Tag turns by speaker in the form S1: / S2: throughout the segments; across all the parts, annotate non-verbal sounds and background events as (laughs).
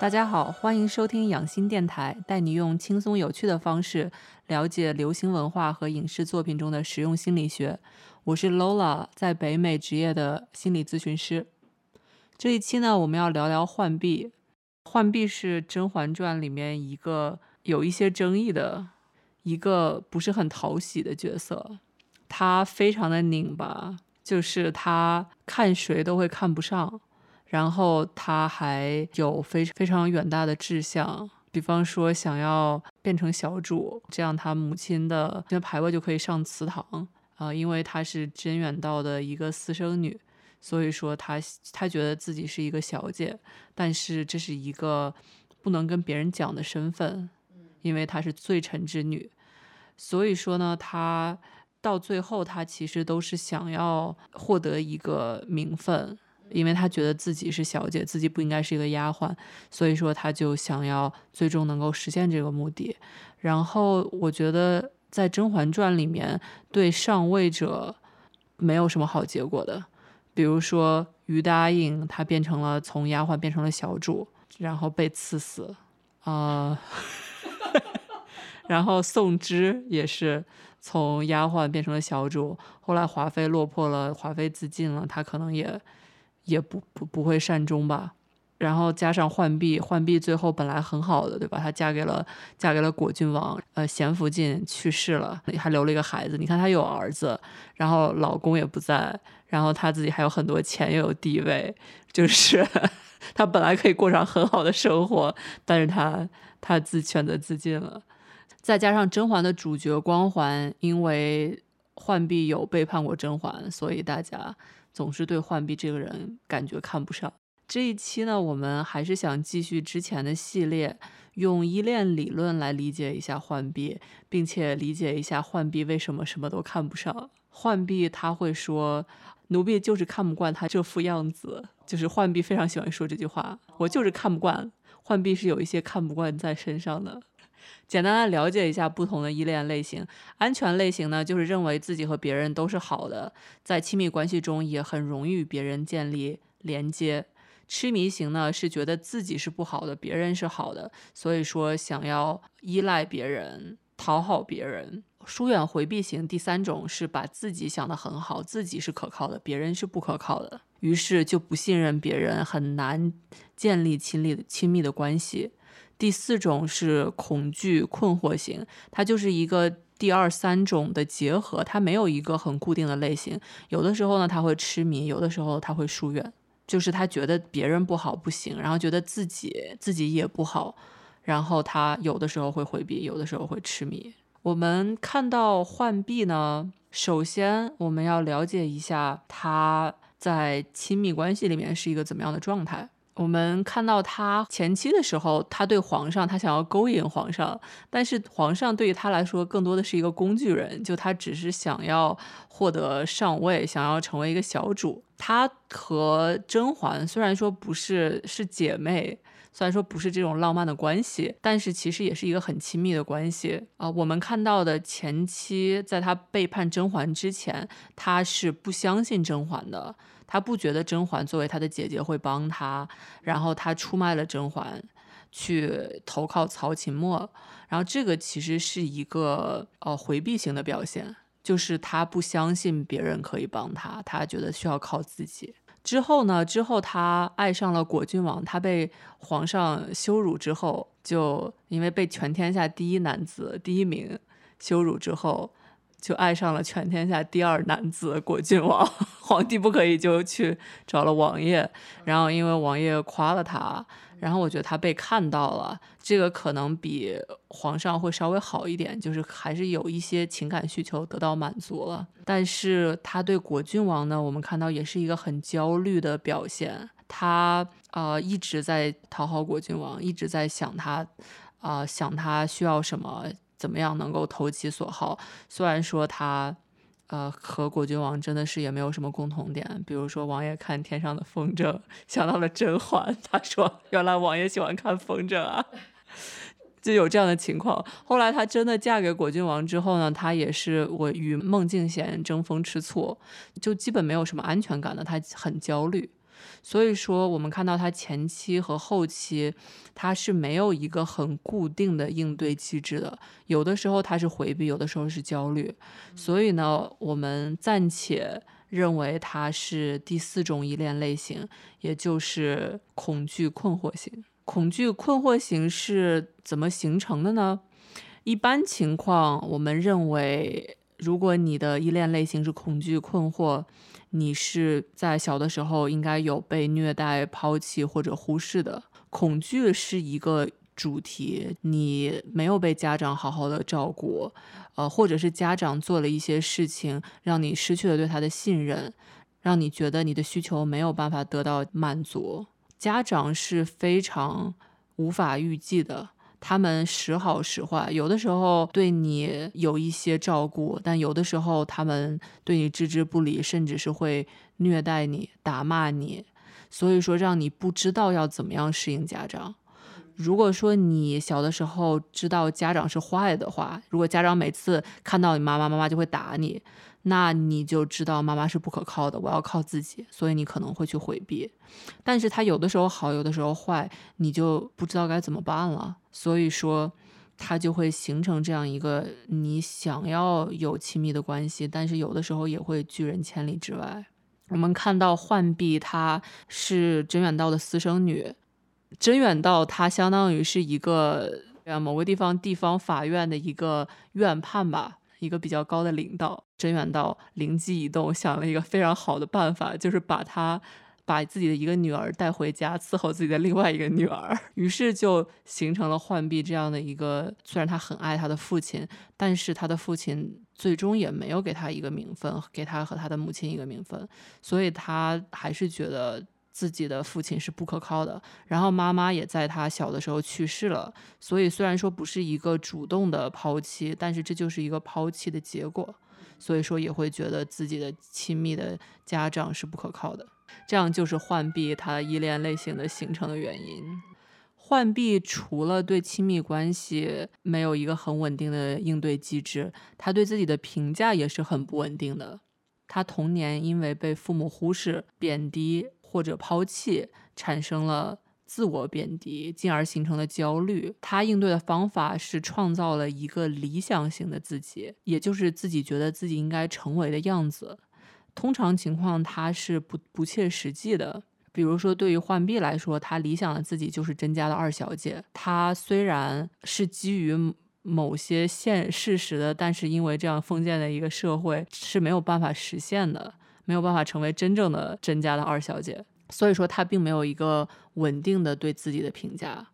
S1: 大家好，欢迎收听养心电台，带你用轻松有趣的方式了解流行文化和影视作品中的实用心理学。我是 Lola，在北美职业的心理咨询师。这一期呢，我们要聊聊浣碧。浣碧是《甄嬛传》里面一个有一些争议的一个不是很讨喜的角色，他非常的拧巴，就是他看谁都会看不上。然后他还有非非常远大的志向，比方说想要变成小主，这样他母亲的那牌位就可以上祠堂啊，因为她是真远道的一个私生女，所以说他他觉得自己是一个小姐，但是这是一个不能跟别人讲的身份，因为她是罪臣之女，所以说呢，他到最后他其实都是想要获得一个名分。因为他觉得自己是小姐，自己不应该是一个丫鬟，所以说他就想要最终能够实现这个目的。然后我觉得在《甄嬛传》里面，对上位者没有什么好结果的。比如说于答应，她变成了从丫鬟变成了小主，然后被赐死啊。(laughs) 然后宋芝也是从丫鬟变成了小主，后来华妃落魄了，华妃自尽了，她可能也。也不不不会善终吧，然后加上浣碧，浣碧最后本来很好的，对吧？她嫁给了嫁给了果郡王，呃，咸福晋去世了，还留了一个孩子。你看她有儿子，然后老公也不在，然后她自己还有很多钱，又有地位，就是 (laughs) 她本来可以过上很好的生活，但是她她自选择自尽了。再加上甄嬛的主角光环，因为浣碧有背叛过甄嬛，所以大家。总是对浣碧这个人感觉看不上。这一期呢，我们还是想继续之前的系列，用依恋理论来理解一下浣碧，并且理解一下浣碧为什么什么都看不上。浣碧他会说：“奴婢就是看不惯他这副样子。”就是浣碧非常喜欢说这句话：“我就是看不惯。”浣碧是有一些看不惯在身上的。简单的了解一下不同的依恋类型。安全类型呢，就是认为自己和别人都是好的，在亲密关系中也很容易与别人建立连接。痴迷型呢，是觉得自己是不好的，别人是好的，所以说想要依赖别人，讨好别人。疏远回避型第三种是把自己想得很好，自己是可靠的，别人是不可靠的，于是就不信任别人，很难建立亲密的亲密的关系。第四种是恐惧困惑型，它就是一个第二三种的结合，它没有一个很固定的类型。有的时候呢，他会痴迷；有的时候他会疏远，就是他觉得别人不好不行，然后觉得自己自己也不好，然后他有的时候会回避，有的时候会痴迷。我们看到浣碧呢，首先我们要了解一下他在亲密关系里面是一个怎么样的状态。我们看到他前期的时候，他对皇上，他想要勾引皇上，但是皇上对于他来说更多的是一个工具人，就他只是想要获得上位，想要成为一个小主。他和甄嬛虽然说不是是姐妹，虽然说不是这种浪漫的关系，但是其实也是一个很亲密的关系啊。我们看到的前期，在他背叛甄嬛之前，他是不相信甄嬛的。他不觉得甄嬛作为他的姐姐会帮他，然后他出卖了甄嬛，去投靠曹琴墨，然后这个其实是一个呃回避型的表现，就是他不相信别人可以帮他，他觉得需要靠自己。之后呢，之后他爱上了果郡王，他被皇上羞辱之后，就因为被全天下第一男子第一名羞辱之后。就爱上了全天下第二男子果郡王，(laughs) 皇帝不可以就去找了王爷，然后因为王爷夸了他，然后我觉得他被看到了，这个可能比皇上会稍微好一点，就是还是有一些情感需求得到满足了。但是他对果郡王呢，我们看到也是一个很焦虑的表现，他呃一直在讨好果郡王，一直在想他，啊想他需要什么。怎么样能够投其所好？虽然说他，呃，和果郡王真的是也没有什么共同点。比如说，王爷看天上的风筝，想到了甄嬛，(laughs) 他说：“原来王爷喜欢看风筝啊。(laughs) ”就有这样的情况。后来她真的嫁给果郡王之后呢，她也是我与孟静娴争风吃醋，就基本没有什么安全感的，她很焦虑。所以说，我们看到他前期和后期，他是没有一个很固定的应对机制的。有的时候他是回避，有的时候是焦虑。所以呢，我们暂且认为他是第四种依恋类型，也就是恐惧困惑型。恐惧困惑型是怎么形成的呢？一般情况，我们认为，如果你的依恋类型是恐惧困惑，你是在小的时候应该有被虐待、抛弃或者忽视的。恐惧是一个主题，你没有被家长好好的照顾，呃，或者是家长做了一些事情，让你失去了对他的信任，让你觉得你的需求没有办法得到满足。家长是非常无法预计的。他们时好时坏，有的时候对你有一些照顾，但有的时候他们对你置之不理，甚至是会虐待你、打骂你，所以说让你不知道要怎么样适应家长。如果说你小的时候知道家长是坏的话，如果家长每次看到你妈妈，妈妈就会打你。那你就知道妈妈是不可靠的，我要靠自己，所以你可能会去回避。但是他有的时候好，有的时候坏，你就不知道该怎么办了。所以说，他就会形成这样一个你想要有亲密的关系，但是有的时候也会拒人千里之外。我们看到浣碧，她是真远道的私生女，真远道他相当于是一个呃某个地方地方法院的一个院判吧。一个比较高的领导真远道灵机一动，想了一个非常好的办法，就是把他把自己的一个女儿带回家伺候自己的另外一个女儿，(laughs) 于是就形成了浣碧这样的一个。虽然他很爱他的父亲，但是他的父亲最终也没有给他一个名分，给他和他的母亲一个名分，所以他还是觉得。自己的父亲是不可靠的，然后妈妈也在他小的时候去世了，所以虽然说不是一个主动的抛弃，但是这就是一个抛弃的结果，所以说也会觉得自己的亲密的家长是不可靠的，这样就是浣碧他依恋类型的形成的原因。浣碧除了对亲密关系没有一个很稳定的应对机制，他对自己的评价也是很不稳定的。他童年因为被父母忽视、贬低。或者抛弃，产生了自我贬低，进而形成了焦虑。他应对的方法是创造了一个理想型的自己，也就是自己觉得自己应该成为的样子。通常情况，他是不不切实际的。比如说，对于浣碧来说，他理想的自己就是甄家的二小姐。他虽然是基于某些现事实的，但是因为这样封建的一个社会是没有办法实现的。没有办法成为真正的甄家的二小姐，所以说她并没有一个稳定的对自己的评价。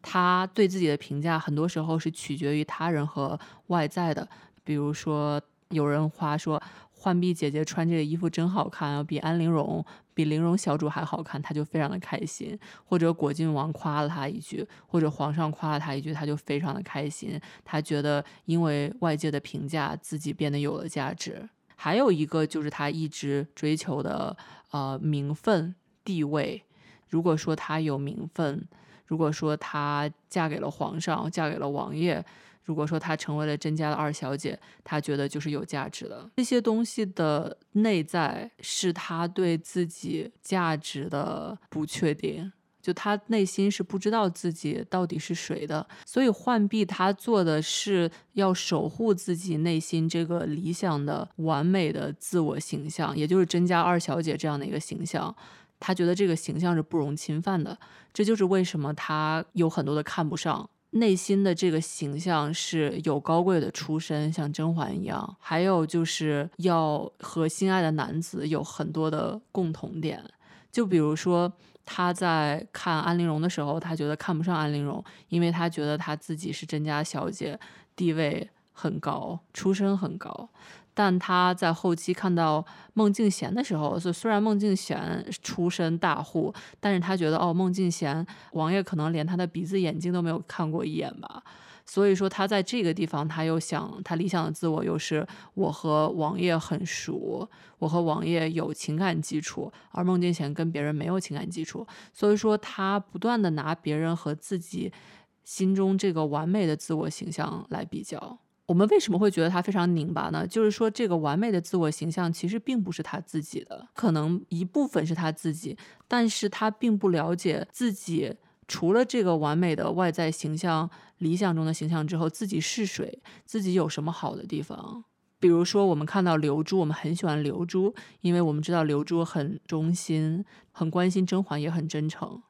S1: 她对自己的评价很多时候是取决于他人和外在的。比如说，有人夸说浣碧姐姐穿这个衣服真好看，比安陵容、比玲珑小主还好看，她就非常的开心；或者果郡王夸了她一句，或者皇上夸了她一句，她就非常的开心。她觉得因为外界的评价，自己变得有了价值。还有一个就是她一直追求的呃名分地位。如果说她有名分，如果说她嫁给了皇上，嫁给了王爷，如果说她成为了甄家的二小姐，她觉得就是有价值的。这些东西的内在是她对自己价值的不确定。就他内心是不知道自己到底是谁的，所以浣碧他做的是要守护自己内心这个理想的完美的自我形象，也就是甄家二小姐这样的一个形象。他觉得这个形象是不容侵犯的，这就是为什么他有很多的看不上。内心的这个形象是有高贵的出身，像甄嬛一样，还有就是要和心爱的男子有很多的共同点，就比如说。他在看安陵容的时候，他觉得看不上安陵容，因为他觉得他自己是甄家小姐，地位很高，出身很高。但他在后期看到孟静娴的时候，虽然孟静娴出身大户，但是他觉得哦，孟静娴王爷可能连他的鼻子眼睛都没有看过一眼吧。所以说，他在这个地方，他又想，他理想的自我又是我和王爷很熟，我和王爷有情感基础，而孟静娴跟别人没有情感基础。所以说，他不断的拿别人和自己心中这个完美的自我形象来比较。我们为什么会觉得他非常拧巴呢？就是说，这个完美的自我形象其实并不是他自己的，可能一部分是他自己，但是他并不了解自己除了这个完美的外在形象、理想中的形象之后，自己是谁，自己有什么好的地方。比如说，我们看到刘珠，我们很喜欢刘珠，因为我们知道刘珠很忠心，很关心甄嬛，也很真诚。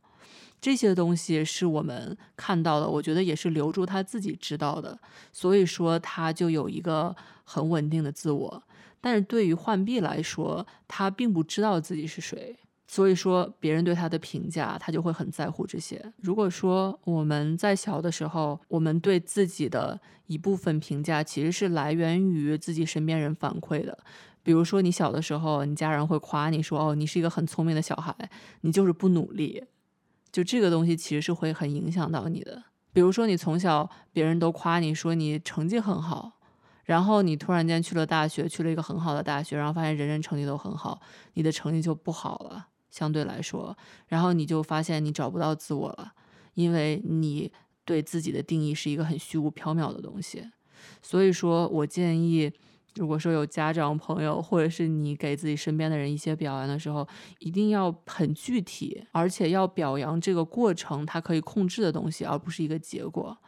S1: 这些东西是我们看到的，我觉得也是刘珠他自己知道的，所以说他就有一个很稳定的自我。但是对于浣碧来说，他并不知道自己是谁，所以说别人对他的评价，他就会很在乎这些。如果说我们在小的时候，我们对自己的一部分评价其实是来源于自己身边人反馈的，比如说你小的时候，你家人会夸你说：“哦，你是一个很聪明的小孩，你就是不努力。”就这个东西其实是会很影响到你的，比如说你从小别人都夸你说你成绩很好，然后你突然间去了大学，去了一个很好的大学，然后发现人人成绩都很好，你的成绩就不好了，相对来说，然后你就发现你找不到自我了，因为你对自己的定义是一个很虚无缥缈的东西，所以说我建议。如果说有家长朋友，或者是你给自己身边的人一些表扬的时候，一定要很具体，而且要表扬这个过程，他可以控制的东西，而不是一个结果。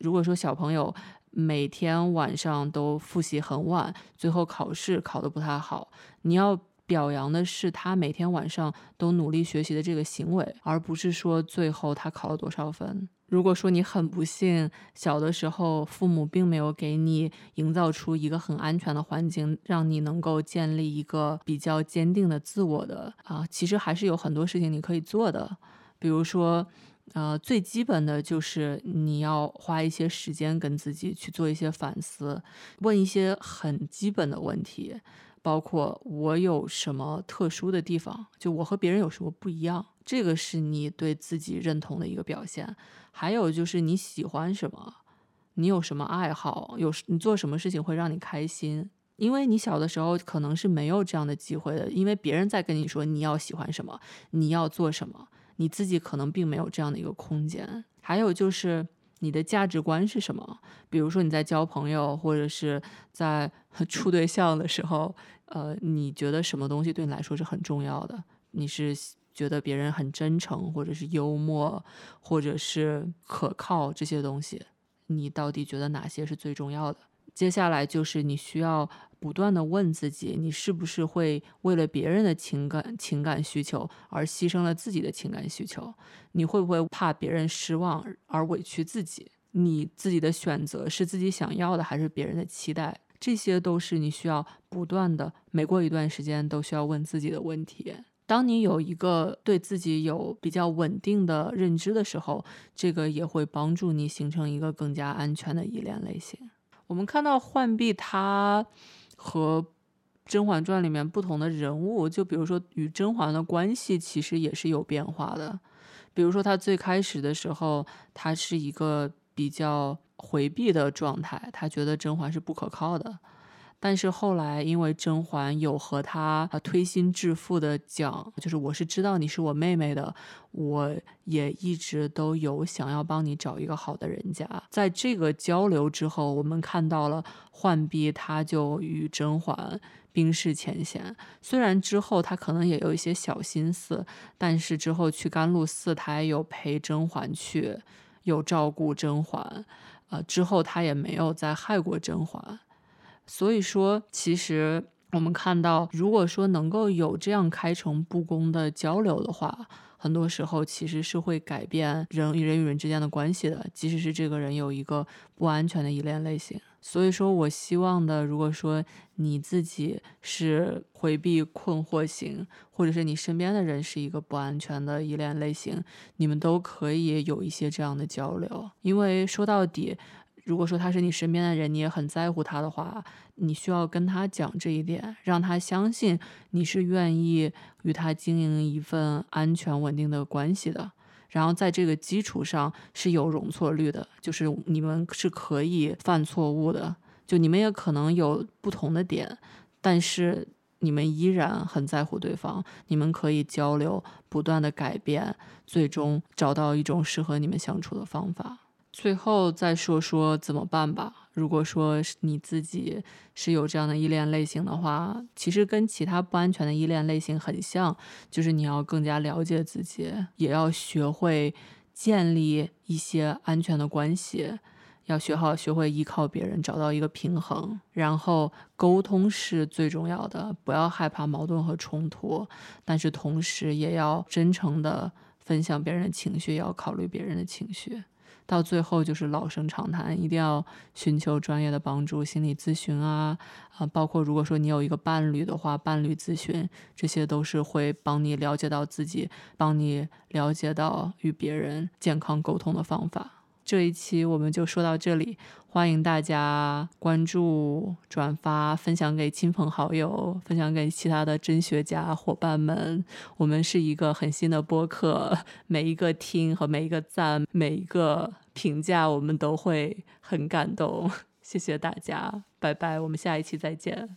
S1: 如果说小朋友每天晚上都复习很晚，最后考试考得不太好，你要表扬的是他每天晚上都努力学习的这个行为，而不是说最后他考了多少分。如果说你很不幸，小的时候父母并没有给你营造出一个很安全的环境，让你能够建立一个比较坚定的自我的啊，其实还是有很多事情你可以做的。比如说，呃，最基本的就是你要花一些时间跟自己去做一些反思，问一些很基本的问题，包括我有什么特殊的地方，就我和别人有什么不一样，这个是你对自己认同的一个表现。还有就是你喜欢什么，你有什么爱好，有你做什么事情会让你开心？因为你小的时候可能是没有这样的机会的，因为别人在跟你说你要喜欢什么，你要做什么，你自己可能并没有这样的一个空间。还有就是你的价值观是什么？比如说你在交朋友或者是在 (laughs) 处对象的时候，呃，你觉得什么东西对你来说是很重要的？你是？觉得别人很真诚，或者是幽默，或者是可靠这些东西，你到底觉得哪些是最重要的？接下来就是你需要不断的问自己，你是不是会为了别人的情感情感需求而牺牲了自己的情感需求？你会不会怕别人失望而委屈自己？你自己的选择是自己想要的，还是别人的期待？这些都是你需要不断的，每过一段时间都需要问自己的问题。当你有一个对自己有比较稳定的认知的时候，这个也会帮助你形成一个更加安全的依恋类型。我们看到浣碧，她和《甄嬛传》里面不同的人物，就比如说与甄嬛的关系，其实也是有变化的。比如说，她最开始的时候，她是一个比较回避的状态，她觉得甄嬛是不可靠的。但是后来，因为甄嬛有和他推心置腹的讲，就是我是知道你是我妹妹的，我也一直都有想要帮你找一个好的人家。在这个交流之后，我们看到了浣碧，他就与甄嬛冰释前嫌。虽然之后他可能也有一些小心思，但是之后去甘露寺，他也有陪甄嬛去，有照顾甄嬛。呃，之后他也没有再害过甄嬛。所以说，其实我们看到，如果说能够有这样开诚布公的交流的话，很多时候其实是会改变人与人与人之间的关系的。即使是这个人有一个不安全的依恋类型，所以说我希望的，如果说你自己是回避困惑型，或者是你身边的人是一个不安全的依恋类型，你们都可以有一些这样的交流，因为说到底。如果说他是你身边的人，你也很在乎他的话，你需要跟他讲这一点，让他相信你是愿意与他经营一份安全稳定的关系的。然后在这个基础上是有容错率的，就是你们是可以犯错误的，就你们也可能有不同的点，但是你们依然很在乎对方，你们可以交流，不断的改变，最终找到一种适合你们相处的方法。最后再说说怎么办吧。如果说你自己是有这样的依恋类型的话，其实跟其他不安全的依恋类型很像，就是你要更加了解自己，也要学会建立一些安全的关系。要学好学会依靠别人，找到一个平衡，然后沟通是最重要的，不要害怕矛盾和冲突，但是同时也要真诚的分享别人的情绪，要考虑别人的情绪。到最后就是老生常谈，一定要寻求专业的帮助，心理咨询啊啊，包括如果说你有一个伴侣的话，伴侣咨询，这些都是会帮你了解到自己，帮你了解到与别人健康沟通的方法。这一期我们就说到这里，欢迎大家关注、转发、分享给亲朋好友，分享给其他的真学家伙伴们。我们是一个很新的播客，每一个听和每一个赞、每一个评价，我们都会很感动。谢谢大家，拜拜，我们下一期再见。